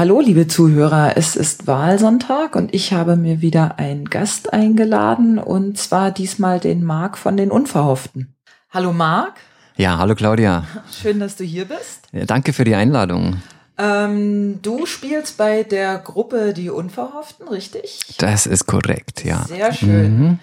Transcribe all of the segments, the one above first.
Hallo, liebe Zuhörer, es ist Wahlsonntag und ich habe mir wieder einen Gast eingeladen und zwar diesmal den Marc von den Unverhofften. Hallo Marc. Ja, hallo Claudia. Schön, dass du hier bist. Ja, danke für die Einladung. Ähm, du spielst bei der Gruppe Die Unverhofften, richtig? Das ist korrekt, ja. Sehr schön. Mhm.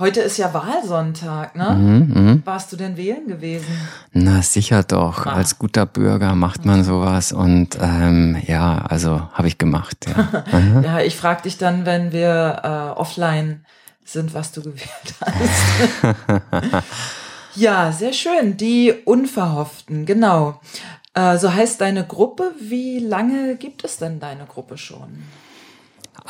Heute ist ja Wahlsonntag, ne? Mhm, mh. Warst du denn wählen gewesen? Na sicher doch. Ah. Als guter Bürger macht man sowas und ähm, ja, also habe ich gemacht. Ja, ja ich frage dich dann, wenn wir äh, offline sind, was du gewählt hast. ja, sehr schön. Die Unverhofften, genau. Äh, so heißt deine Gruppe. Wie lange gibt es denn deine Gruppe schon?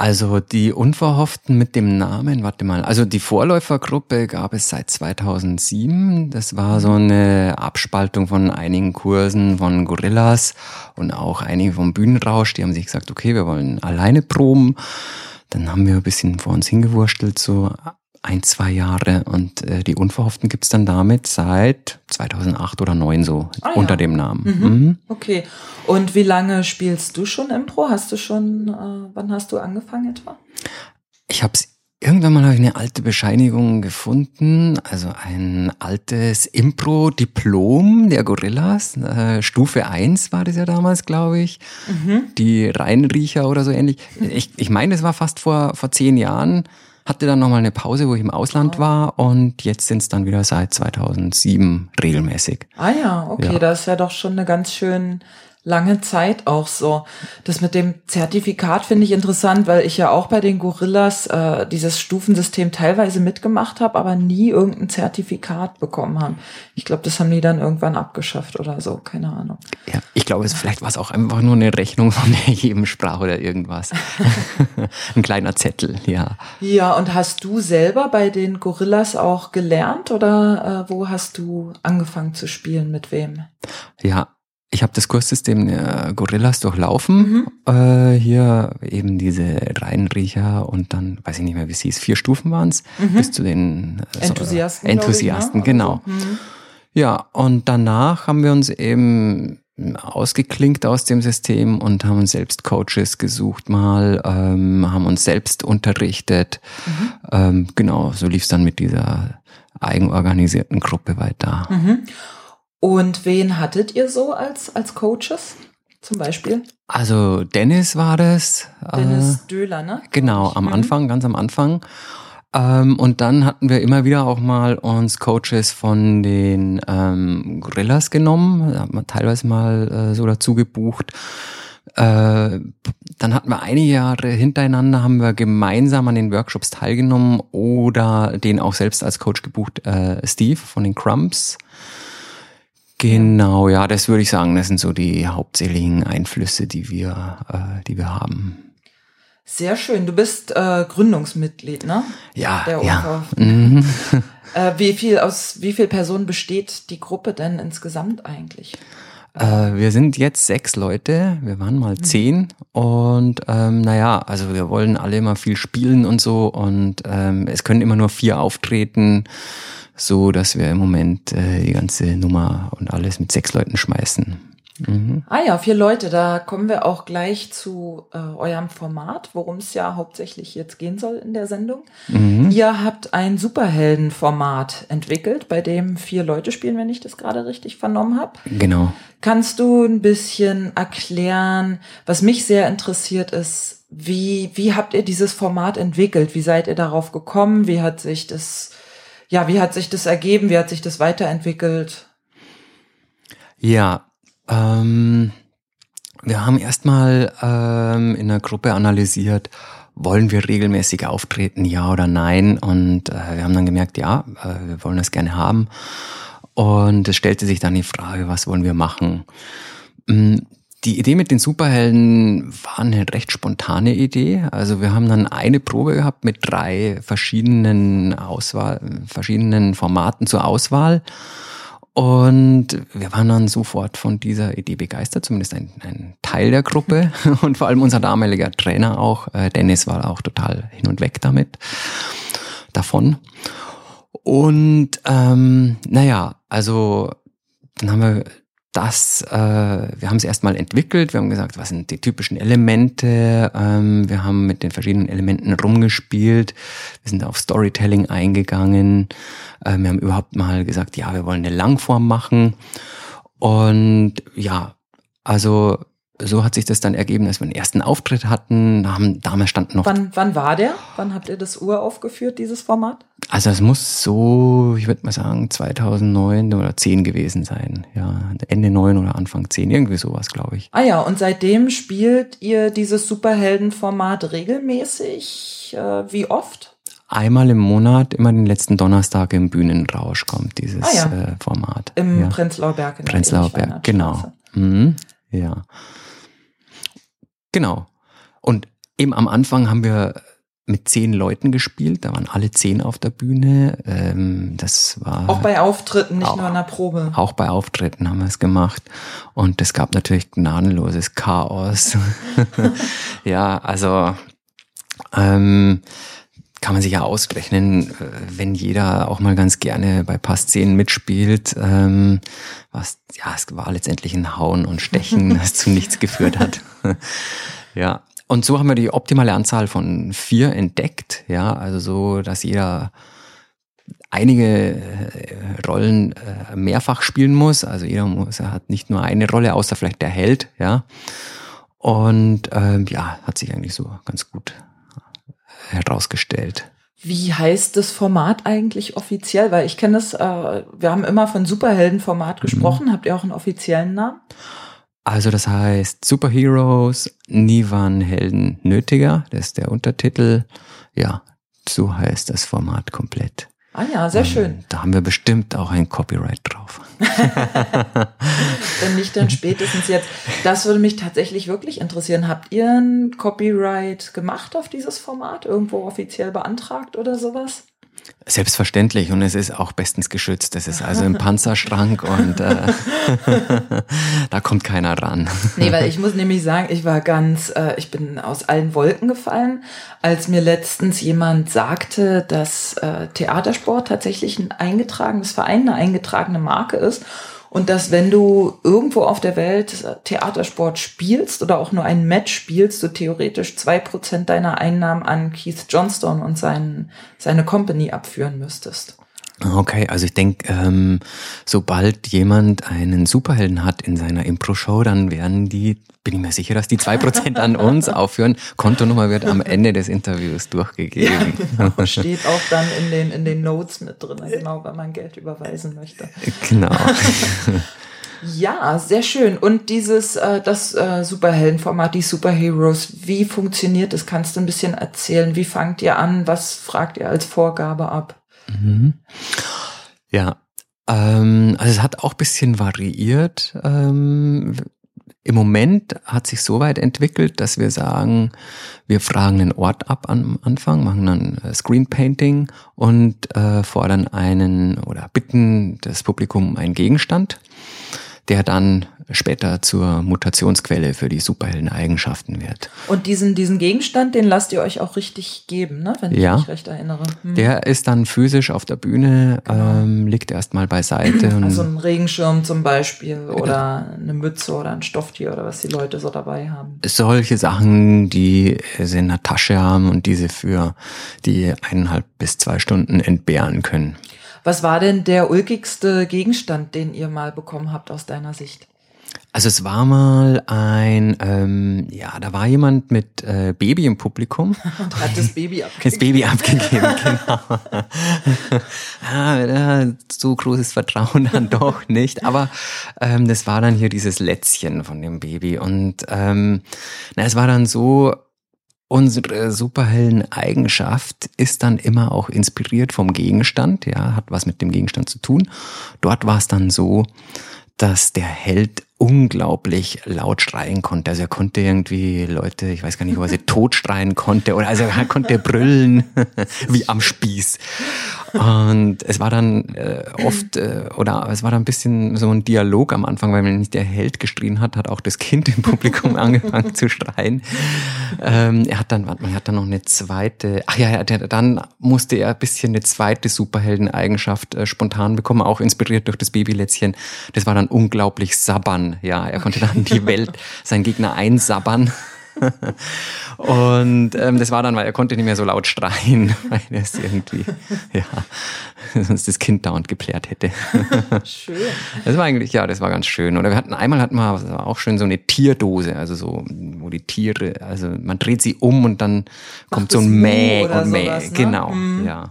Also die Unverhofften mit dem Namen, warte mal, also die Vorläufergruppe gab es seit 2007. Das war so eine Abspaltung von einigen Kursen von Gorillas und auch einige vom Bühnenrausch. Die haben sich gesagt, okay, wir wollen alleine proben. Dann haben wir ein bisschen vor uns hingewurstelt, so ein, zwei Jahre und äh, die Unverhofften gibt's dann damit seit 2008 oder 2009 so ah, unter ja. dem Namen. Mhm. Mhm. Okay. Und wie lange spielst du schon Impro? Hast du schon, äh, wann hast du angefangen etwa? Ich habe Irgendwann mal habe ich eine alte Bescheinigung gefunden, also ein altes Impro-Diplom der Gorillas, äh, Stufe 1 war das ja damals, glaube ich, mhm. die Reinriecher oder so ähnlich. Ich, ich meine, das war fast vor, vor zehn Jahren hatte dann nochmal eine Pause, wo ich im Ausland oh. war und jetzt sind es dann wieder seit 2007 regelmäßig. Ah ja, okay, ja. das ist ja doch schon eine ganz schön lange Zeit auch so. Das mit dem Zertifikat finde ich interessant, weil ich ja auch bei den Gorillas äh, dieses Stufensystem teilweise mitgemacht habe, aber nie irgendein Zertifikat bekommen haben. Ich glaube, das haben die dann irgendwann abgeschafft oder so, keine Ahnung. Ja, ich glaube, es vielleicht war es auch einfach nur eine Rechnung von jedem Sprach oder irgendwas. Ein kleiner Zettel, ja. Ja, und hast du selber bei den Gorillas auch gelernt oder äh, wo hast du angefangen zu spielen, mit wem? Ja, ich habe das Kurssystem der Gorillas durchlaufen. Mhm. Äh, hier eben diese Reinriecher und dann, weiß ich nicht mehr, wie es hieß, vier Stufen waren es, mhm. bis zu den äh, Enthusiasten. Enthusiasten, ich, ne? genau. Also. Ja, und danach haben wir uns eben ausgeklinkt aus dem System und haben uns selbst Coaches gesucht mal, ähm, haben uns selbst unterrichtet. Mhm. Ähm, genau, so lief es dann mit dieser eigenorganisierten Gruppe weiter. Mhm. Und wen hattet ihr so als, als Coaches zum Beispiel? Also Dennis war das. Dennis äh, Döhler, ne? Genau, am mhm. Anfang, ganz am Anfang. Ähm, und dann hatten wir immer wieder auch mal uns Coaches von den ähm, Gorillas genommen, da hat man teilweise mal äh, so dazu gebucht. Äh, dann hatten wir einige Jahre hintereinander, haben wir gemeinsam an den Workshops teilgenommen oder den auch selbst als Coach gebucht, äh, Steve von den Crumbs. Genau, ja, das würde ich sagen, das sind so die hauptsächlichen Einflüsse, die wir, äh, die wir haben. Sehr schön. Du bist äh, Gründungsmitglied, ne? Ja, Der ja. Mhm. äh, wie viel aus wie viel Personen besteht die Gruppe denn insgesamt eigentlich? Äh, wir sind jetzt sechs Leute, wir waren mal mhm. zehn und ähm, naja, also wir wollen alle immer viel spielen und so und ähm, es können immer nur vier auftreten so dass wir im Moment äh, die ganze Nummer und alles mit sechs Leuten schmeißen. Mhm. Ah ja, vier Leute, da kommen wir auch gleich zu äh, eurem Format, worum es ja hauptsächlich jetzt gehen soll in der Sendung. Mhm. Ihr habt ein Superheldenformat entwickelt, bei dem vier Leute spielen, wenn ich das gerade richtig vernommen habe. Genau. Kannst du ein bisschen erklären, was mich sehr interessiert ist, wie, wie habt ihr dieses Format entwickelt? Wie seid ihr darauf gekommen? Wie hat sich das ja, wie hat sich das ergeben? Wie hat sich das weiterentwickelt? Ja, ähm, wir haben erstmal ähm, in der Gruppe analysiert, wollen wir regelmäßig auftreten, ja oder nein? Und äh, wir haben dann gemerkt, ja, äh, wir wollen das gerne haben. Und es stellte sich dann die Frage, was wollen wir machen? Mm, die Idee mit den Superhelden war eine recht spontane Idee. Also wir haben dann eine Probe gehabt mit drei verschiedenen Auswahl, verschiedenen Formaten zur Auswahl. Und wir waren dann sofort von dieser Idee begeistert, zumindest ein, ein Teil der Gruppe und vor allem unser damaliger Trainer auch, äh, Dennis war auch total hin und weg damit, davon. Und ähm, naja, also dann haben wir das, äh, wir haben es erstmal entwickelt, wir haben gesagt, was sind die typischen Elemente, ähm, wir haben mit den verschiedenen Elementen rumgespielt, wir sind auf Storytelling eingegangen, äh, wir haben überhaupt mal gesagt, ja, wir wollen eine Langform machen und ja, also so hat sich das dann ergeben, dass wir einen ersten Auftritt hatten. Haben, damals stand noch. Wann, wann war der? Wann habt ihr das uraufgeführt, dieses Format? Also es muss so, ich würde mal sagen, 2009 oder 10 gewesen sein. Ja, Ende 9 oder Anfang 10, irgendwie sowas, glaube ich. Ah ja, und seitdem spielt ihr dieses Superheldenformat regelmäßig? Äh, wie oft? Einmal im Monat, immer den letzten Donnerstag im Bühnenrausch kommt dieses ah ja. äh, Format. Im ja. Prenzlauer Berg. In Prenzlauer Berg, genau. Mhm. Ja. Genau. Und eben am Anfang haben wir mit zehn Leuten gespielt, da waren alle zehn auf der Bühne. Ähm, das war auch bei Auftritten, nicht auch, nur in der Probe. Auch bei Auftritten haben wir es gemacht und es gab natürlich gnadenloses Chaos. ja, also ähm, kann man sich ja ausrechnen, äh, wenn jeder auch mal ganz gerne bei Passszenen mitspielt, ähm, was ja, es war letztendlich ein Hauen und Stechen, das zu nichts geführt hat. ja. Und so haben wir die optimale Anzahl von vier entdeckt, ja, also so, dass jeder einige äh, Rollen äh, mehrfach spielen muss. Also jeder muss, er hat nicht nur eine Rolle, außer vielleicht der Held, ja. Und ähm, ja, hat sich eigentlich so ganz gut herausgestellt. Wie heißt das Format eigentlich offiziell? Weil ich kenne es, äh, wir haben immer von Superheldenformat mhm. gesprochen. Mhm. Habt ihr auch einen offiziellen Namen? Also das heißt Superheroes, nie waren Helden nötiger. Das ist der Untertitel. Ja, so heißt das Format komplett. Ah ja, sehr schön. Da haben wir bestimmt auch ein Copyright drauf. Wenn nicht, dann spätestens jetzt. Das würde mich tatsächlich wirklich interessieren. Habt ihr ein Copyright gemacht auf dieses Format? Irgendwo offiziell beantragt oder sowas? Selbstverständlich und es ist auch bestens geschützt. Es ist also im Panzerschrank und äh, da kommt keiner ran. Nee, weil ich muss nämlich sagen, ich war ganz, äh, ich bin aus allen Wolken gefallen, als mir letztens jemand sagte, dass äh, Theatersport tatsächlich ein eingetragenes Verein, eine eingetragene Marke ist und dass wenn du irgendwo auf der Welt Theatersport spielst oder auch nur ein Match spielst, du theoretisch zwei Prozent deiner Einnahmen an Keith Johnstone und seinen, seine Company abführen müsstest. Okay, also ich denke, ähm, sobald jemand einen Superhelden hat in seiner Impro-Show, dann werden die, bin ich mir sicher, dass die zwei Prozent an uns aufführen. Kontonummer wird am Ende des Interviews durchgegeben. Ja, genau. Steht auch dann in den, in den Notes mit drin, genau, wenn man Geld überweisen möchte. Genau. Ja, sehr schön. Und dieses, äh, das äh, Superheldenformat, die Superheroes, wie funktioniert das? Kannst du ein bisschen erzählen? Wie fangt ihr an? Was fragt ihr als Vorgabe ab? Mhm. Ja, ähm, also es hat auch bisschen variiert. Ähm, Im Moment hat sich so weit entwickelt, dass wir sagen, wir fragen den Ort ab am Anfang, machen dann äh, Screen Painting und äh, fordern einen oder bitten das Publikum um einen Gegenstand der dann später zur Mutationsquelle für die Superhelden-Eigenschaften wird. Und diesen, diesen Gegenstand, den lasst ihr euch auch richtig geben, ne? wenn ich ja, mich recht erinnere. Hm. Der ist dann physisch auf der Bühne, genau. ähm, liegt erstmal beiseite. also ein Regenschirm zum Beispiel oder eine Mütze oder ein Stofftier oder was die Leute so dabei haben. Solche Sachen, die sie in der Tasche haben und diese für die eineinhalb bis zwei Stunden entbehren können. Was war denn der ulkigste Gegenstand, den ihr mal bekommen habt aus deiner Sicht? Also es war mal ein, ähm, ja, da war jemand mit äh, Baby im Publikum. Und hat das Baby abgegeben. Das Baby abgegeben, genau. ah, so großes Vertrauen dann doch nicht. Aber ähm, das war dann hier dieses Lätzchen von dem Baby. Und ähm, na, es war dann so, Unsere Superhelden-Eigenschaft ist dann immer auch inspiriert vom Gegenstand, ja, hat was mit dem Gegenstand zu tun. Dort war es dann so, dass der Held unglaublich laut schreien konnte. Also er konnte irgendwie Leute, ich weiß gar nicht, ob er sie tot schreien konnte oder also er konnte brüllen wie am Spieß. Und es war dann äh, oft, äh, oder es war dann ein bisschen so ein Dialog am Anfang, weil wenn nicht der Held geschrien hat, hat auch das Kind im Publikum angefangen zu schreien. Ähm, er hat dann, warte mal, er hat dann noch eine zweite, ach ja, der, dann musste er ein bisschen eine zweite Superheldeneigenschaft äh, spontan bekommen, auch inspiriert durch das Babylätzchen. Das war dann unglaublich sabbern, ja. Er konnte dann die Welt, seinen Gegner einsabbern. und ähm, das war dann, weil er konnte nicht mehr so laut schreien, weil er es irgendwie, ja, sonst das Kind dauernd geplärt hätte. schön. Das war eigentlich, ja, das war ganz schön. Oder wir hatten einmal hatten wir das war auch schön so eine Tierdose, also so, wo die Tiere, also man dreht sie um und dann kommt so ein Mäh und Mäh. Ne? Genau, mhm. ja.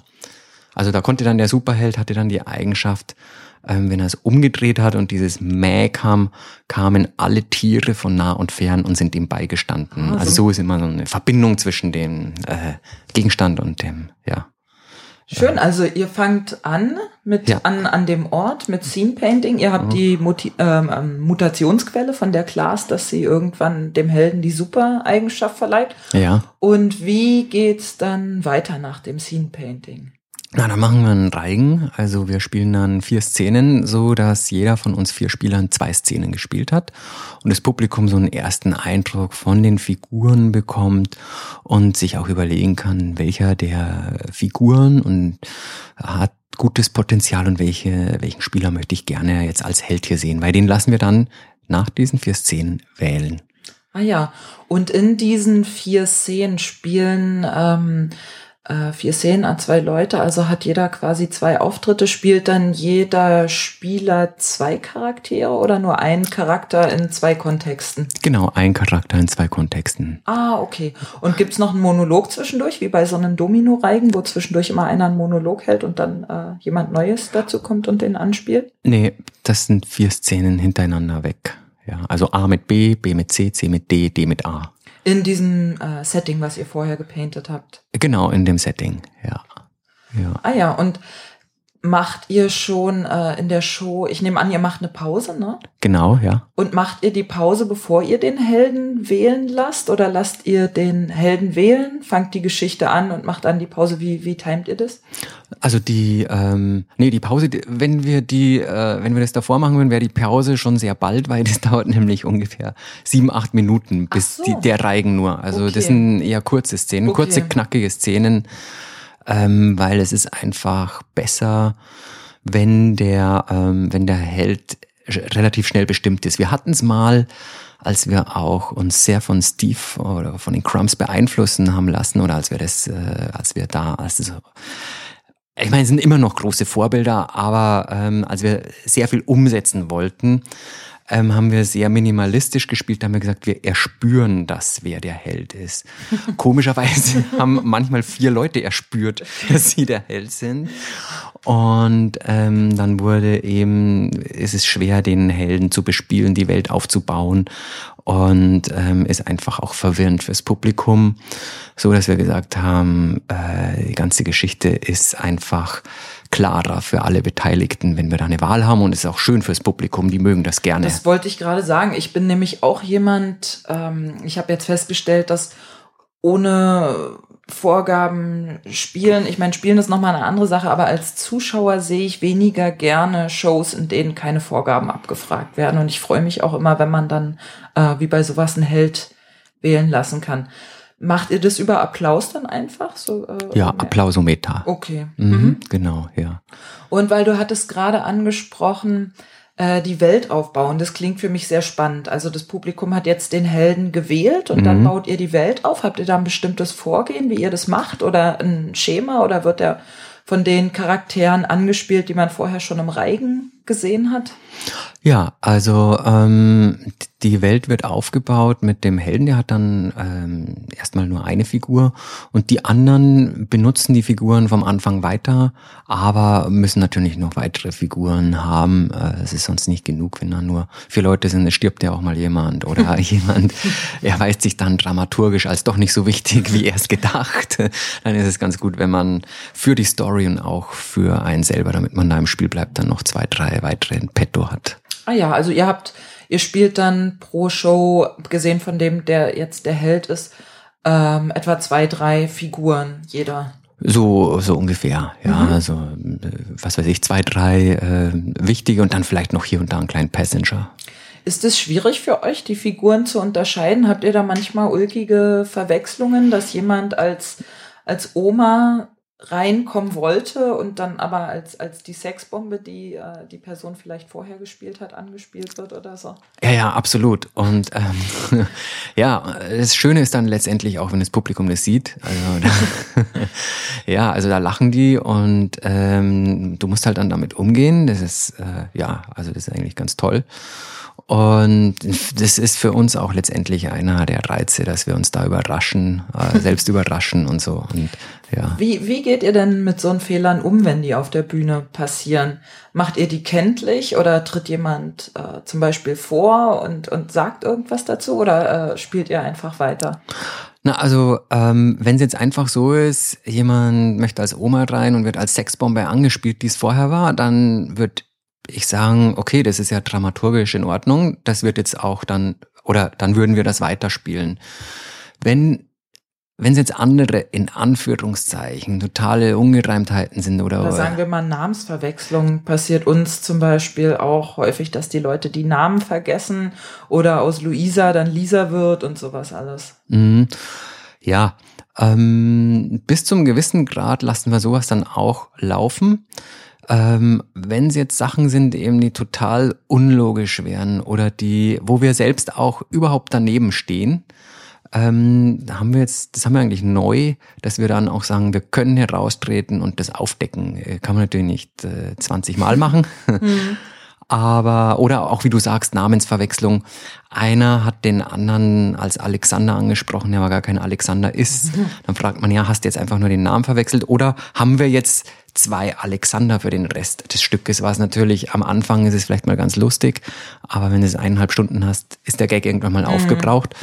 Also da konnte dann der Superheld hatte dann die Eigenschaft, ähm, wenn er es umgedreht hat und dieses Mäh kam, kamen alle Tiere von nah und fern und sind ihm beigestanden. Also, also so ist immer so eine Verbindung zwischen dem äh, Gegenstand und dem, ja. Schön, also ihr fangt an mit ja. an an dem Ort mit Scene Painting. Ihr habt mhm. die Muti ähm, ähm, Mutationsquelle von der Class, dass sie irgendwann dem Helden die Super-Eigenschaft verleiht. Ja. Und wie geht's dann weiter nach dem Scene Painting? Na, dann machen wir einen Reigen. Also wir spielen dann vier Szenen, so dass jeder von uns vier Spielern zwei Szenen gespielt hat und das Publikum so einen ersten Eindruck von den Figuren bekommt und sich auch überlegen kann, welcher der Figuren und hat gutes Potenzial und welche, welchen Spieler möchte ich gerne jetzt als Held hier sehen, weil den lassen wir dann nach diesen vier Szenen wählen. Ah ja, und in diesen vier Szenen spielen ähm, äh, vier Szenen an zwei Leute, also hat jeder quasi zwei Auftritte, spielt dann jeder Spieler zwei Charaktere oder nur ein Charakter in zwei Kontexten? Genau, ein Charakter in zwei Kontexten. Ah, okay. Und gibt's noch einen Monolog zwischendurch, wie bei so einem Domino-Reigen, wo zwischendurch immer einer einen Monolog hält und dann äh, jemand Neues dazu kommt und den anspielt? Nee, das sind vier Szenen hintereinander weg. Ja, also A mit B, B mit C, C mit D, D mit A. In diesem äh, Setting, was ihr vorher gepainted habt. Genau, in dem Setting, ja. ja. Ah ja, und macht ihr schon äh, in der Show, ich nehme an, ihr macht eine Pause, ne? Genau, ja. Und macht ihr die Pause, bevor ihr den Helden wählen lasst? Oder lasst ihr den Helden wählen, fangt die Geschichte an und macht dann die Pause? Wie, wie timet ihr das? Also die, ähm, nee, die Pause, wenn wir die, äh, wenn wir das davor machen würden, wäre die Pause schon sehr bald, weil das dauert nämlich ungefähr sieben, acht Minuten bis so. die, der Reigen nur. Also okay. das sind eher kurze Szenen, okay. kurze, knackige Szenen ähm, weil es ist einfach besser, wenn der, ähm, wenn der Held relativ schnell bestimmt ist. Wir hatten es mal, als wir auch uns sehr von Steve oder von den Crumbs beeinflussen haben lassen oder als wir das, äh, als wir da, als das, ich meine, es sind immer noch große Vorbilder, aber ähm, als wir sehr viel umsetzen wollten, ähm, haben wir sehr minimalistisch gespielt. Da haben wir gesagt, wir erspüren das, wer der Held ist. Komischerweise haben manchmal vier Leute erspürt, dass sie der Held sind. Und ähm, dann wurde eben, ist es schwer, den Helden zu bespielen, die Welt aufzubauen und ähm, ist einfach auch verwirrend fürs Publikum, so dass wir gesagt haben, äh, die ganze Geschichte ist einfach klarer für alle Beteiligten, wenn wir da eine Wahl haben und es ist auch schön fürs Publikum, die mögen das gerne. Das wollte ich gerade sagen. Ich bin nämlich auch jemand, ähm, ich habe jetzt festgestellt, dass ohne Vorgaben spielen, ich meine, spielen ist nochmal eine andere Sache, aber als Zuschauer sehe ich weniger gerne Shows, in denen keine Vorgaben abgefragt werden. Und ich freue mich auch immer, wenn man dann äh, wie bei sowas einen Held wählen lassen kann. Macht ihr das über Applaus dann einfach? So, äh, ja, Applausometer. Okay. Mhm, mhm. Genau, ja. Und weil du hattest gerade angesprochen, äh, die Welt aufbauen, das klingt für mich sehr spannend. Also das Publikum hat jetzt den Helden gewählt und mhm. dann baut ihr die Welt auf. Habt ihr da ein bestimmtes Vorgehen, wie ihr das macht oder ein Schema oder wird der von den Charakteren angespielt, die man vorher schon im Reigen gesehen hat? Ja, also ähm, die Welt wird aufgebaut mit dem Helden, der hat dann ähm, erstmal nur eine Figur und die anderen benutzen die Figuren vom Anfang weiter, aber müssen natürlich noch weitere Figuren haben. Äh, es ist sonst nicht genug, wenn da nur vier Leute sind, es stirbt ja auch mal jemand oder jemand erweist sich dann dramaturgisch als doch nicht so wichtig, wie erst gedacht. Dann ist es ganz gut, wenn man für die Story und auch für einen selber, damit man da im Spiel bleibt, dann noch zwei, drei weitere in petto hat. Ah ja, also ihr habt Ihr spielt dann pro Show, gesehen von dem, der jetzt der Held ist, ähm, etwa zwei, drei Figuren jeder. So, so ungefähr, ja. Mhm. Also, was weiß ich, zwei, drei äh, wichtige und dann vielleicht noch hier und da einen kleinen Passenger. Ist es schwierig für euch, die Figuren zu unterscheiden? Habt ihr da manchmal ulkige Verwechslungen, dass jemand als, als Oma reinkommen wollte und dann aber als, als die Sexbombe, die äh, die Person vielleicht vorher gespielt hat, angespielt wird oder so. Ja, ja, absolut. Und ähm, ja, das Schöne ist dann letztendlich auch, wenn das Publikum das sieht. Also, ja, also da lachen die und ähm, du musst halt dann damit umgehen. Das ist äh, ja, also das ist eigentlich ganz toll. Und das ist für uns auch letztendlich einer der Reize, dass wir uns da überraschen, äh, selbst überraschen und so. Und, ja. Wie, wie geht ihr denn mit so Fehlern um, wenn die auf der Bühne passieren? Macht ihr die kenntlich oder tritt jemand äh, zum Beispiel vor und, und sagt irgendwas dazu oder äh, spielt ihr einfach weiter? Na, also ähm, wenn es jetzt einfach so ist, jemand möchte als Oma rein und wird als Sexbombe angespielt, die es vorher war, dann wird ich sagen, okay, das ist ja dramaturgisch in Ordnung, das wird jetzt auch dann, oder dann würden wir das weiterspielen. Wenn wenn es jetzt andere in Anführungszeichen totale Ungereimtheiten sind oder, oder sagen wir mal Namensverwechslung passiert uns zum Beispiel auch häufig, dass die Leute die Namen vergessen oder aus Luisa dann Lisa wird und sowas alles. Mhm. Ja, ähm, bis zum gewissen Grad lassen wir sowas dann auch laufen. Ähm, wenn es jetzt Sachen sind, eben die total unlogisch wären oder die, wo wir selbst auch überhaupt daneben stehen, ähm, haben wir jetzt, das haben wir eigentlich neu, dass wir dann auch sagen, wir können hier raustreten und das aufdecken. Äh, kann man natürlich nicht äh, 20 Mal machen. Mhm. Aber oder auch wie du sagst Namensverwechslung. Einer hat den anderen als Alexander angesprochen, der aber gar kein Alexander ist. Dann fragt man ja, hast du jetzt einfach nur den Namen verwechselt oder haben wir jetzt zwei Alexander für den Rest des Stückes? Was natürlich am Anfang ist es vielleicht mal ganz lustig, aber wenn du es eineinhalb Stunden hast, ist der Gag irgendwann mal mhm. aufgebraucht.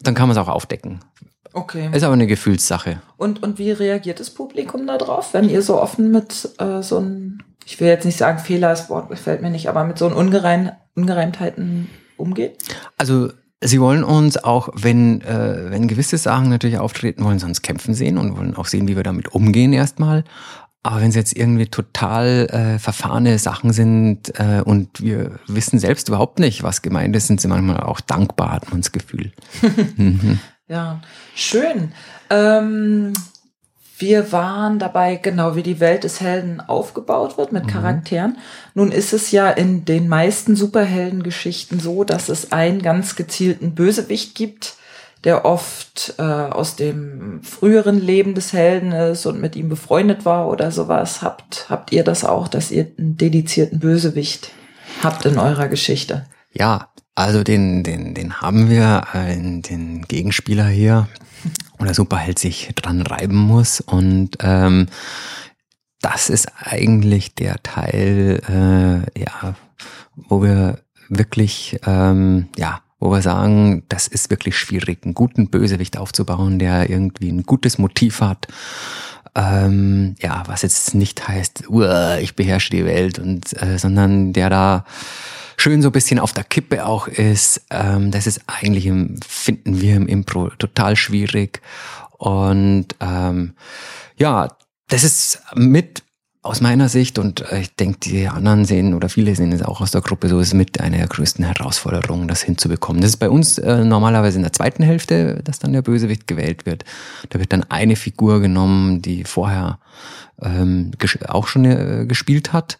Dann kann man es auch aufdecken. Okay. Ist aber eine Gefühlssache. Und, und wie reagiert das Publikum darauf, wenn ihr so offen mit äh, so einem ich will jetzt nicht sagen Fehler, das Wort gefällt mir nicht, aber mit so Ungereim, Ungereimtheiten umgeht? Also Sie wollen uns auch, wenn, äh, wenn gewisse Sachen natürlich auftreten, wollen sie uns kämpfen sehen und wollen auch sehen, wie wir damit umgehen erstmal. Aber wenn es jetzt irgendwie total äh, verfahrene Sachen sind äh, und wir wissen selbst überhaupt nicht, was gemeint ist, sind sie manchmal auch dankbar, hat man das Gefühl. mhm. Ja, schön. Ähm, wir waren dabei, genau wie die Welt des Helden aufgebaut wird mit mhm. Charakteren. Nun ist es ja in den meisten Superheldengeschichten so, dass es einen ganz gezielten Bösewicht gibt, der oft äh, aus dem früheren Leben des Helden ist und mit ihm befreundet war oder sowas. Habt, habt ihr das auch, dass ihr einen dedizierten Bösewicht habt in eurer Geschichte? Ja, also den, den, den haben wir, äh, den Gegenspieler hier, wo der Superheld sich dran reiben muss. Und ähm, das ist eigentlich der Teil, äh, ja, wo wir wirklich, ähm, ja, wo wir sagen, das ist wirklich schwierig, einen guten Bösewicht aufzubauen, der irgendwie ein gutes Motiv hat. Ähm, ja, was jetzt nicht heißt, ich beherrsche die Welt und äh, sondern der da schön so ein bisschen auf der Kippe auch ist. Ähm, das ist eigentlich, im, finden wir im Impro total schwierig. Und ähm, ja, das ist mit aus meiner Sicht und äh, ich denke, die anderen sehen oder viele sehen es auch aus der Gruppe so, ist mit einer der größten Herausforderungen, das hinzubekommen. Das ist bei uns äh, normalerweise in der zweiten Hälfte, dass dann der Bösewicht gewählt wird. Da wird dann eine Figur genommen, die vorher ähm, auch schon äh, gespielt hat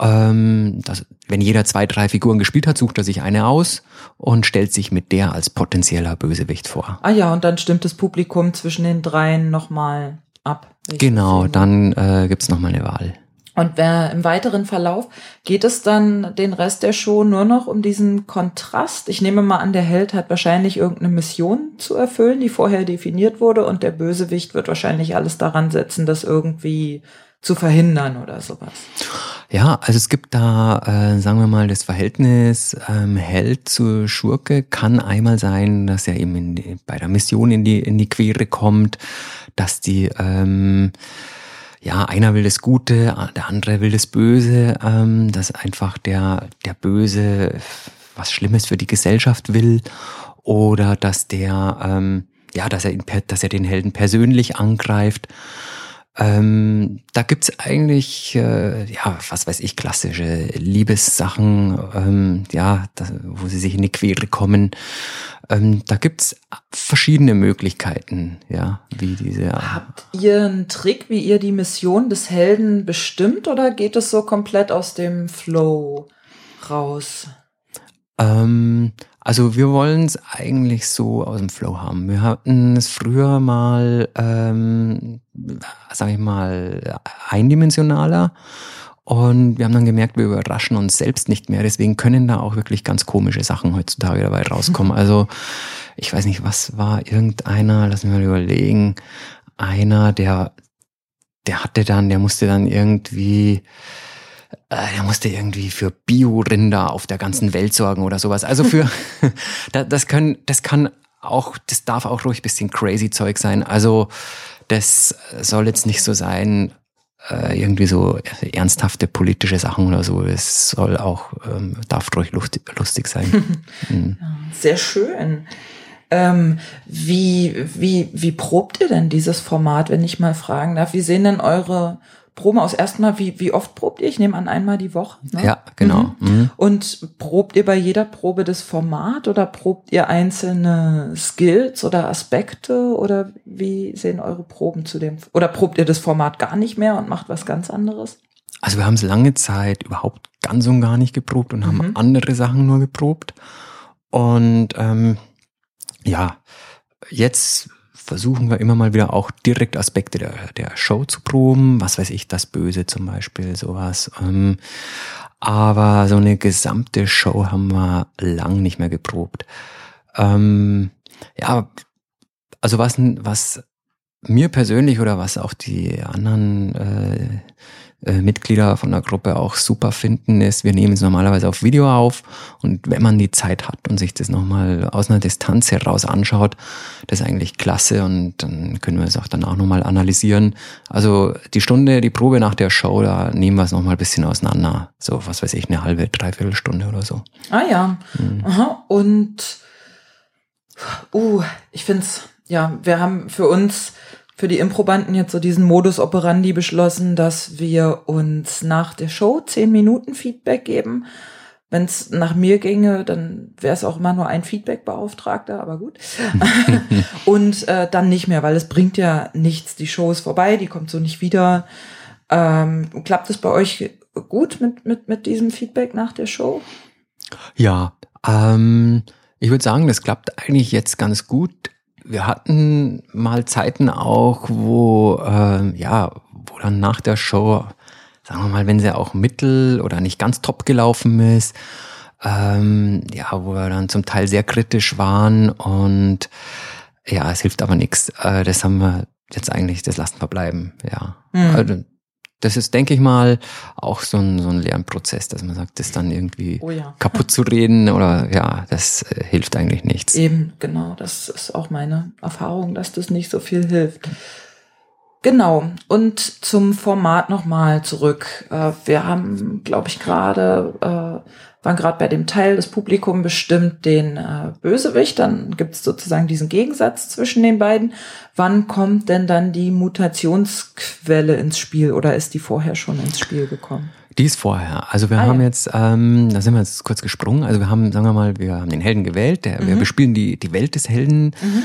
ähm, das, wenn jeder zwei, drei Figuren gespielt hat, sucht er sich eine aus und stellt sich mit der als potenzieller Bösewicht vor. Ah ja, und dann stimmt das Publikum zwischen den dreien nochmal ab. Genau, dann äh, gibt's nochmal eine Wahl. Und wer im weiteren Verlauf geht es dann den Rest der Show nur noch um diesen Kontrast? Ich nehme mal an, der Held hat wahrscheinlich irgendeine Mission zu erfüllen, die vorher definiert wurde, und der Bösewicht wird wahrscheinlich alles daran setzen, das irgendwie zu verhindern oder sowas. Ja, also es gibt da, äh, sagen wir mal, das Verhältnis ähm, Held zu Schurke kann einmal sein, dass er eben die, bei der Mission in die, in die Quere kommt, dass die, ähm, ja, einer will das Gute, der andere will das Böse, ähm, dass einfach der, der Böse was Schlimmes für die Gesellschaft will oder dass der, ähm, ja, dass er, ihn, dass er den Helden persönlich angreift. Ähm, da gibt's eigentlich, äh, ja, was weiß ich, klassische Liebessachen, ähm, ja, da, wo sie sich in die Quere kommen. Ähm, da gibt's verschiedene Möglichkeiten, ja, wie diese. Habt ihr einen Trick, wie ihr die Mission des Helden bestimmt oder geht es so komplett aus dem Flow raus? Ähm, also wir wollen es eigentlich so aus dem Flow haben. Wir hatten es früher mal, ähm, sag ich mal, eindimensionaler. Und wir haben dann gemerkt, wir überraschen uns selbst nicht mehr. Deswegen können da auch wirklich ganz komische Sachen heutzutage dabei rauskommen. Also ich weiß nicht, was war irgendeiner, lass mich mal überlegen, einer, der, der hatte dann, der musste dann irgendwie äh, er musste irgendwie für Biorinder auf der ganzen Welt sorgen oder sowas. Also für, das können, das kann auch, das darf auch ruhig bisschen crazy Zeug sein. Also das soll jetzt nicht so sein, äh, irgendwie so ernsthafte politische Sachen oder so. Es soll auch, ähm, darf ruhig lustig, lustig sein. mhm. Sehr schön. Ähm, wie, wie, wie probt ihr denn dieses Format, wenn ich mal fragen darf? Wie sehen denn eure Proben aus erstmal, wie, wie oft probt ihr? Ich nehme an, einmal die Woche. Ne? Ja, genau. Mhm. Mhm. Und probt ihr bei jeder Probe das Format oder probt ihr einzelne Skills oder Aspekte oder wie sehen eure Proben zu dem? Oder probt ihr das Format gar nicht mehr und macht was ganz anderes? Also wir haben es lange Zeit überhaupt ganz und gar nicht geprobt und haben mhm. andere Sachen nur geprobt. Und ähm, ja, jetzt versuchen wir immer mal wieder auch direkt Aspekte der, der Show zu proben. Was weiß ich, das Böse zum Beispiel, sowas. Ähm, aber so eine gesamte Show haben wir lang nicht mehr geprobt. Ähm, ja, also was, was mir persönlich oder was auch die anderen äh, äh, Mitglieder von der Gruppe auch super finden, ist, wir nehmen es normalerweise auf Video auf und wenn man die Zeit hat und sich das nochmal aus einer Distanz heraus anschaut, das ist eigentlich klasse und dann können wir es auch danach nochmal analysieren. Also die Stunde, die Probe nach der Show, da nehmen wir es nochmal ein bisschen auseinander. So, was weiß ich, eine halbe, dreiviertel Stunde oder so. Ah ja. Mhm. Aha. Und uh, ich finde es, ja, wir haben für uns für die Improbanden jetzt so diesen Modus operandi beschlossen, dass wir uns nach der Show zehn Minuten Feedback geben. Wenn es nach mir ginge, dann wäre es auch immer nur ein Feedback-Beauftragter, aber gut. und äh, dann nicht mehr, weil es bringt ja nichts. Die Show ist vorbei, die kommt so nicht wieder. Ähm, klappt es bei euch gut mit, mit, mit diesem Feedback nach der Show? Ja, ähm, ich würde sagen, das klappt eigentlich jetzt ganz gut wir hatten mal Zeiten auch, wo, äh, ja, wo dann nach der Show, sagen wir mal, wenn sie auch mittel oder nicht ganz top gelaufen ist, ähm, ja, wo wir dann zum Teil sehr kritisch waren und ja, es hilft aber nichts. Äh, das haben wir jetzt eigentlich, das lassen wir bleiben, ja. Mhm. Also, das ist, denke ich mal, auch so ein, so ein Lernprozess, dass man sagt, das dann irgendwie oh ja. kaputt zu reden oder ja, das äh, hilft eigentlich nichts. Eben, genau. Das ist auch meine Erfahrung, dass das nicht so viel hilft. Genau. Und zum Format nochmal zurück. Äh, wir haben, glaube ich, gerade äh, waren gerade bei dem Teil des Publikum bestimmt den äh, Bösewicht. Dann gibt es sozusagen diesen Gegensatz zwischen den beiden. Wann kommt denn dann die Mutationsquelle ins Spiel oder ist die vorher schon ins Spiel gekommen? Die ist vorher. Also wir ah, haben ja. jetzt, ähm, da sind wir jetzt kurz gesprungen. Also wir haben, sagen wir mal, wir haben den Helden gewählt. Der, mhm. Wir bespielen die, die Welt des Helden. Mhm.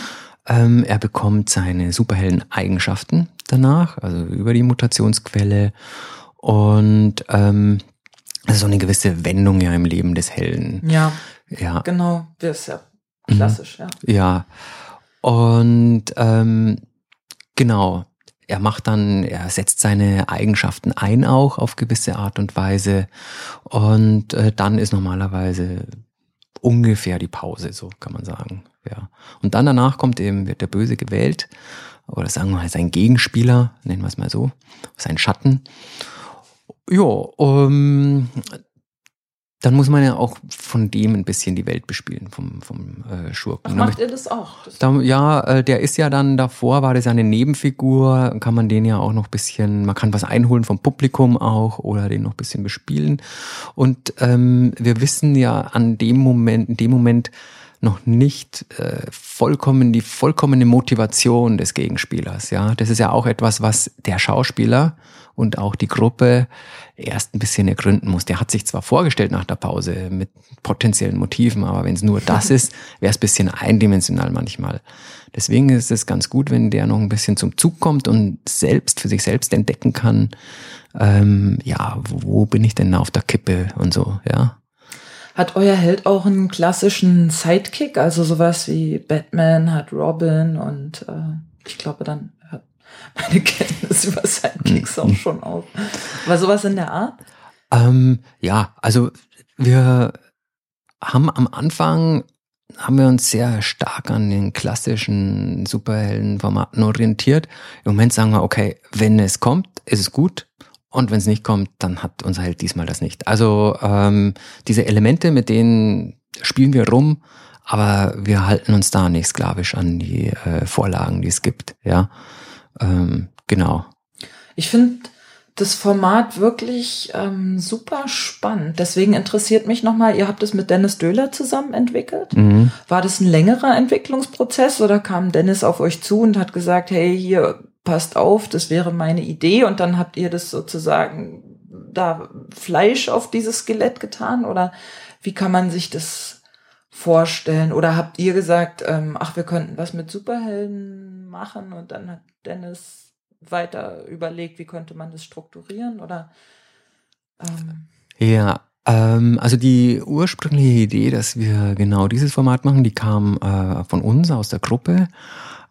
Ähm, er bekommt seine Superhelden-Eigenschaften danach, also über die Mutationsquelle. Und ähm, so eine gewisse Wendung ja im Leben des Helden. Ja. Ja. Genau, das ist ja klassisch, mhm. ja. Ja. Und ähm, genau, er macht dann, er setzt seine Eigenschaften ein auch auf gewisse Art und Weise. Und äh, dann ist normalerweise ungefähr die Pause, so kann man sagen. Ja. Und dann danach kommt eben, wird der Böse gewählt, oder sagen wir mal sein Gegenspieler, nennen wir es mal so, sein Schatten. Ja, um, dann muss man ja auch von dem ein bisschen die Welt bespielen, vom, vom äh, Schurken. Ach, macht ihr das auch? Das da, ja, äh, der ist ja dann davor, war das ja eine Nebenfigur, kann man den ja auch noch ein bisschen, man kann was einholen vom Publikum auch oder den noch ein bisschen bespielen. Und ähm, wir wissen ja an dem Moment, in dem Moment, noch nicht äh, vollkommen die vollkommene Motivation des Gegenspielers. Ja, das ist ja auch etwas, was der Schauspieler und auch die Gruppe erst ein bisschen ergründen muss. Der hat sich zwar vorgestellt nach der Pause mit potenziellen Motiven, aber wenn es nur das ist, wäre es bisschen eindimensional manchmal. Deswegen ist es ganz gut, wenn der noch ein bisschen zum Zug kommt und selbst für sich selbst entdecken kann, ähm, ja, wo bin ich denn auf der Kippe und so, ja. Hat euer Held auch einen klassischen Sidekick, also sowas wie Batman hat Robin und äh, ich glaube dann hört meine Kenntnis über Sidekicks auch schon auf. Aber sowas in der Art? Ähm, ja, also wir haben am Anfang haben wir uns sehr stark an den klassischen Superheldenformaten orientiert. Im Moment sagen wir, okay, wenn es kommt, ist es gut. Und wenn es nicht kommt, dann hat unser Held diesmal das nicht. Also ähm, diese Elemente, mit denen spielen wir rum, aber wir halten uns da nicht sklavisch an die äh, Vorlagen, die es gibt. Ja, ähm, genau. Ich finde das Format wirklich ähm, super spannend. Deswegen interessiert mich nochmal, ihr habt es mit Dennis Döhler zusammen entwickelt. Mhm. War das ein längerer Entwicklungsprozess oder kam Dennis auf euch zu und hat gesagt, hey, hier passt auf, das wäre meine Idee und dann habt ihr das sozusagen da Fleisch auf dieses Skelett getan oder wie kann man sich das vorstellen? Oder habt ihr gesagt, ähm, ach, wir könnten was mit Superhelden machen und dann hat Dennis weiter überlegt, wie könnte man das strukturieren oder? Ähm ja, ähm, also die ursprüngliche Idee, dass wir genau dieses Format machen, die kam äh, von uns aus der Gruppe.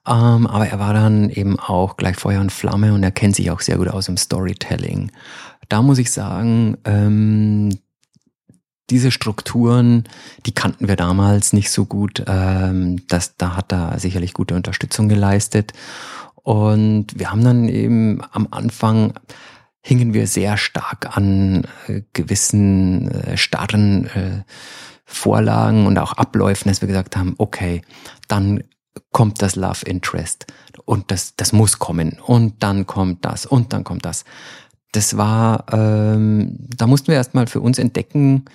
Ähm, aber er war dann eben auch gleich Feuer und Flamme und er kennt sich auch sehr gut aus im Storytelling. Da muss ich sagen, ähm, diese Strukturen, die kannten wir damals nicht so gut. Ähm, das, da hat er sicherlich gute Unterstützung geleistet. Und wir haben dann eben am Anfang hingen wir sehr stark an äh, gewissen äh, starren äh, Vorlagen und auch Abläufen, dass wir gesagt haben, okay, dann kommt das Love Interest und das, das muss kommen und dann kommt das und dann kommt das. Das war, ähm, da mussten wir erstmal für uns entdecken,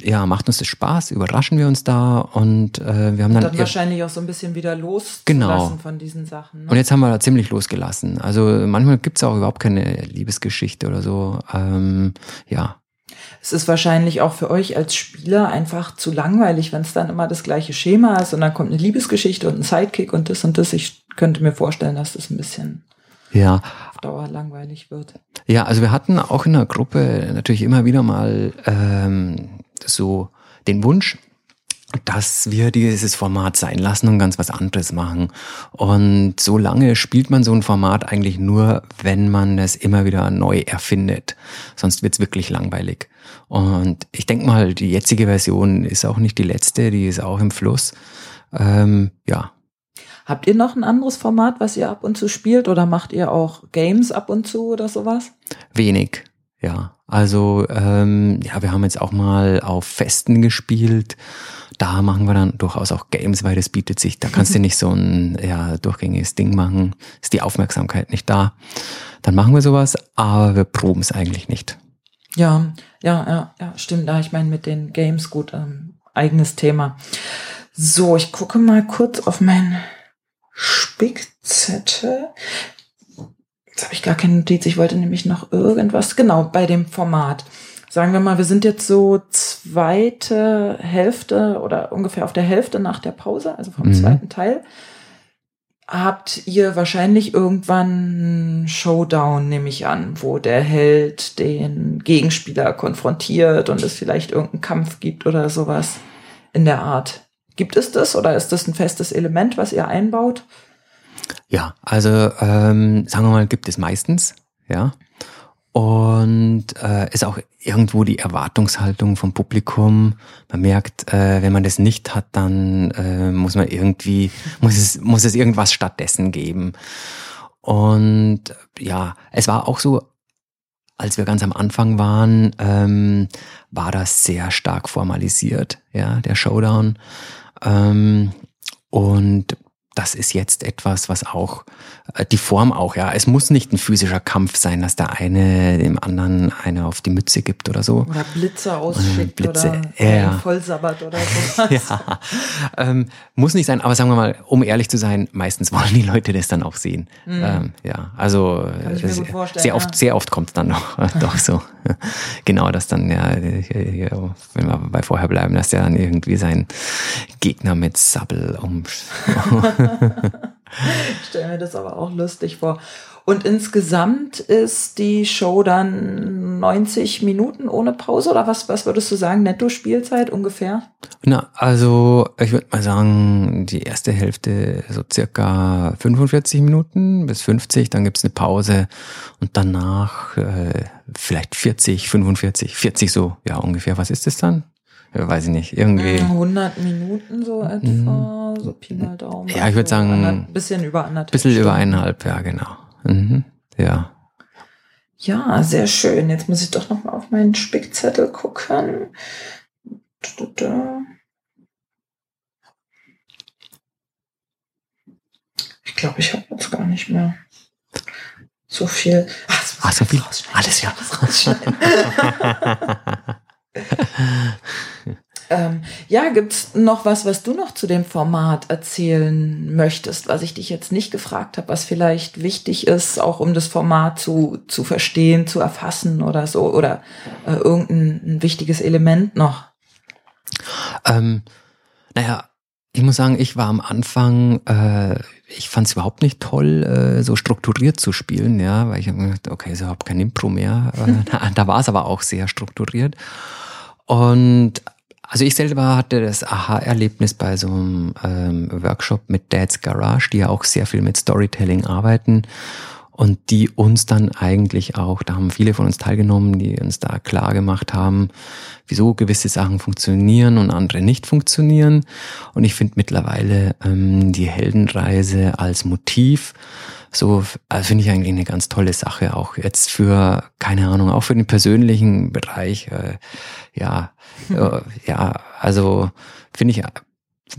ja, macht uns das Spaß, überraschen wir uns da und äh, wir haben dann, dann wahrscheinlich auch so ein bisschen wieder loszulassen genau. von diesen Sachen. Ne? Und jetzt haben wir da ziemlich losgelassen. Also manchmal gibt's auch überhaupt keine Liebesgeschichte oder so. Ähm, ja, es ist wahrscheinlich auch für euch als Spieler einfach zu langweilig, wenn es dann immer das gleiche Schema ist und dann kommt eine Liebesgeschichte und ein Sidekick und das und das. Ich könnte mir vorstellen, dass das ein bisschen ja. auf Dauer langweilig wird. Ja, also wir hatten auch in der Gruppe natürlich immer wieder mal ähm, so den Wunsch, dass wir dieses Format sein lassen und ganz was anderes machen. Und so lange spielt man so ein Format eigentlich nur, wenn man es immer wieder neu erfindet. Sonst wird's wirklich langweilig. Und ich denke mal, die jetzige Version ist auch nicht die letzte, die ist auch im Fluss. Ähm, ja. Habt ihr noch ein anderes Format, was ihr ab und zu spielt oder macht ihr auch Games ab und zu oder sowas? Wenig, ja. Also ähm, ja, wir haben jetzt auch mal auf Festen gespielt da machen wir dann durchaus auch Games, weil das bietet sich, da kannst du nicht so ein ja, durchgängiges Ding machen, ist die Aufmerksamkeit nicht da. Dann machen wir sowas, aber wir proben es eigentlich nicht. Ja, ja, ja, ja, stimmt. Da, ich meine, mit den Games gut, ähm, eigenes Thema. So, ich gucke mal kurz auf meinen Spickzettel. Jetzt habe ich gar keine Notiz. Ich wollte nämlich noch irgendwas, genau, bei dem Format sagen wir mal, wir sind jetzt so zweite Hälfte oder ungefähr auf der Hälfte nach der Pause, also vom mhm. zweiten Teil. Habt ihr wahrscheinlich irgendwann Showdown, nehme ich an, wo der Held den Gegenspieler konfrontiert und es vielleicht irgendeinen Kampf gibt oder sowas in der Art. Gibt es das oder ist das ein festes Element, was ihr einbaut? Ja, also ähm, sagen wir mal, gibt es meistens, ja. Und äh, ist auch irgendwo die Erwartungshaltung vom Publikum. Man merkt, äh, wenn man das nicht hat, dann äh, muss man irgendwie, muss es, muss es irgendwas stattdessen geben. Und ja, es war auch so, als wir ganz am Anfang waren, ähm, war das sehr stark formalisiert, ja, der Showdown. Ähm, und das ist jetzt etwas, was auch äh, die Form auch, ja. Es muss nicht ein physischer Kampf sein, dass der eine dem anderen eine auf die Mütze gibt oder so. Oder Blitze ausschickt Blitze, oder ja. Vollsabbat oder so. ja, ähm, muss nicht sein, aber sagen wir mal, um ehrlich zu sein, meistens wollen die Leute das dann auch sehen. Mhm. Ähm, ja, also sehr oft, ja. sehr oft kommt es dann noch, doch so. genau, dass dann ja, hier, wenn wir bei vorher bleiben, dass der dann irgendwie seinen Gegner mit Sabbel um. ich stelle mir das aber auch lustig vor. Und insgesamt ist die Show dann 90 Minuten ohne Pause oder was, was würdest du sagen? Netto-Spielzeit ungefähr? Na, also ich würde mal sagen, die erste Hälfte so circa 45 Minuten bis 50, dann gibt's eine Pause und danach äh, vielleicht 40, 45, 40 so, ja ungefähr. Was ist das dann? Weiß ich nicht, irgendwie. 100 Minuten so etwa, so Pi mal Daumen. Ja, ich würde sagen, ein bisschen über anderthalb bisschen Stunden. über eineinhalb, ja genau. Mhm. Ja. Ja, sehr schön. Jetzt muss ich doch noch mal auf meinen Spickzettel gucken. Ich glaube, ich habe jetzt gar nicht mehr so viel. Ach, muss Ah, so viel? Alles, ja. Ähm, ja, gibt's noch was, was du noch zu dem Format erzählen möchtest, was ich dich jetzt nicht gefragt habe, was vielleicht wichtig ist, auch um das Format zu, zu verstehen, zu erfassen oder so, oder äh, irgendein ein wichtiges Element noch? Ähm, naja, ich muss sagen, ich war am Anfang, äh, ich fand es überhaupt nicht toll, äh, so strukturiert zu spielen, ja, weil ich habe mir gedacht, okay, ist überhaupt kein Impro mehr. Äh, da da war es aber auch sehr strukturiert. Und also ich selber hatte das Aha-Erlebnis bei so einem ähm, Workshop mit Dad's Garage, die ja auch sehr viel mit Storytelling arbeiten und die uns dann eigentlich auch, da haben viele von uns teilgenommen, die uns da klar gemacht haben, wieso gewisse Sachen funktionieren und andere nicht funktionieren. Und ich finde mittlerweile ähm, die Heldenreise als Motiv so also finde ich eigentlich eine ganz tolle Sache auch jetzt für keine Ahnung auch für den persönlichen Bereich äh, ja äh, ja also finde ich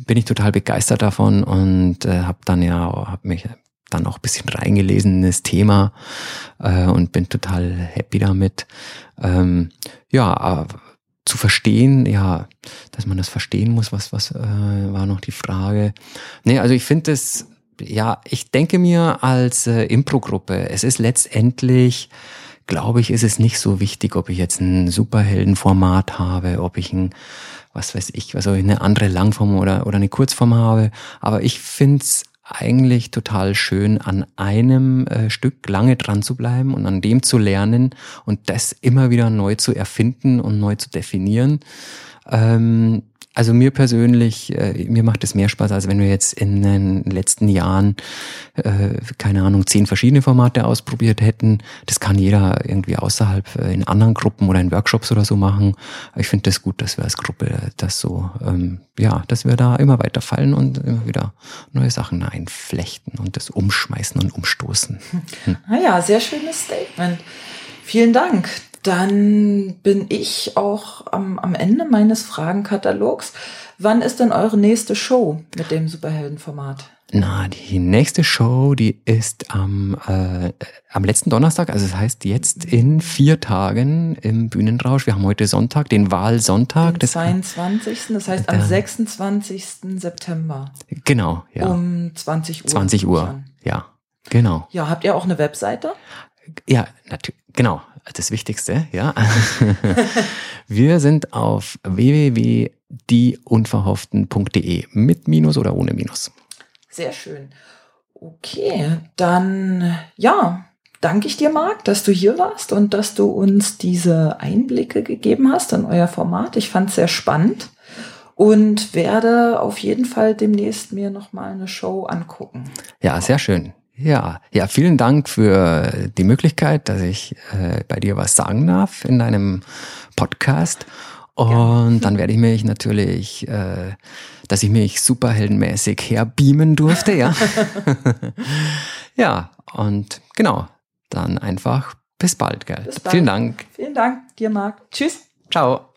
bin ich total begeistert davon und äh, habe dann ja habe mich dann auch ein bisschen reingelesen in das Thema äh, und bin total happy damit. Ähm, ja, aber zu verstehen, ja, dass man das verstehen muss, was, was äh, war noch die Frage. Nee, also ich finde es, ja, ich denke mir als äh, Impro-Gruppe, es ist letztendlich, glaube ich, ist es nicht so wichtig, ob ich jetzt ein Superheldenformat habe, ob ich ein, was weiß ich, was ich eine andere Langform oder, oder eine Kurzform habe. Aber ich finde es eigentlich total schön, an einem äh, Stück lange dran zu bleiben und an dem zu lernen und das immer wieder neu zu erfinden und neu zu definieren. Ähm, also mir persönlich, äh, mir macht es mehr Spaß, als wenn wir jetzt in den letzten Jahren, äh, keine Ahnung, zehn verschiedene Formate ausprobiert hätten. Das kann jeder irgendwie außerhalb äh, in anderen Gruppen oder in Workshops oder so machen. Ich finde das gut, dass wir als Gruppe das so, ähm, ja, dass wir da immer weiter fallen und immer wieder neue Sachen einflechten und das umschmeißen und umstoßen. Hm. Naja, sehr schönes Statement. Vielen Dank dann bin ich auch am, am Ende meines Fragenkatalogs. Wann ist denn eure nächste Show mit dem Superheldenformat? Na, die nächste Show, die ist am, äh, am letzten Donnerstag, also das heißt jetzt in vier Tagen im Bühnenrausch. Wir haben heute Sonntag, den Wahlsonntag. Den 22. Das heißt am 26. September. Genau, ja. Um 20 Uhr. 20 Uhr, ja, genau. Ja, habt ihr auch eine Webseite? Ja, natürlich, genau das Wichtigste, ja. Wir sind auf www.dieunverhofften.de mit Minus oder ohne Minus. Sehr schön. Okay, dann ja, danke ich dir, Marc, dass du hier warst und dass du uns diese Einblicke gegeben hast in euer Format. Ich fand es sehr spannend und werde auf jeden Fall demnächst mir nochmal eine Show angucken. Ja, sehr schön. Ja, ja, vielen Dank für die Möglichkeit, dass ich äh, bei dir was sagen darf in deinem Podcast. Und ja. dann werde ich mich natürlich, äh, dass ich mich superheldenmäßig herbeamen durfte, ja. ja, und genau, dann einfach bis bald, gell. Bis bald. Vielen Dank. Vielen Dank dir, Marc. Tschüss. Ciao.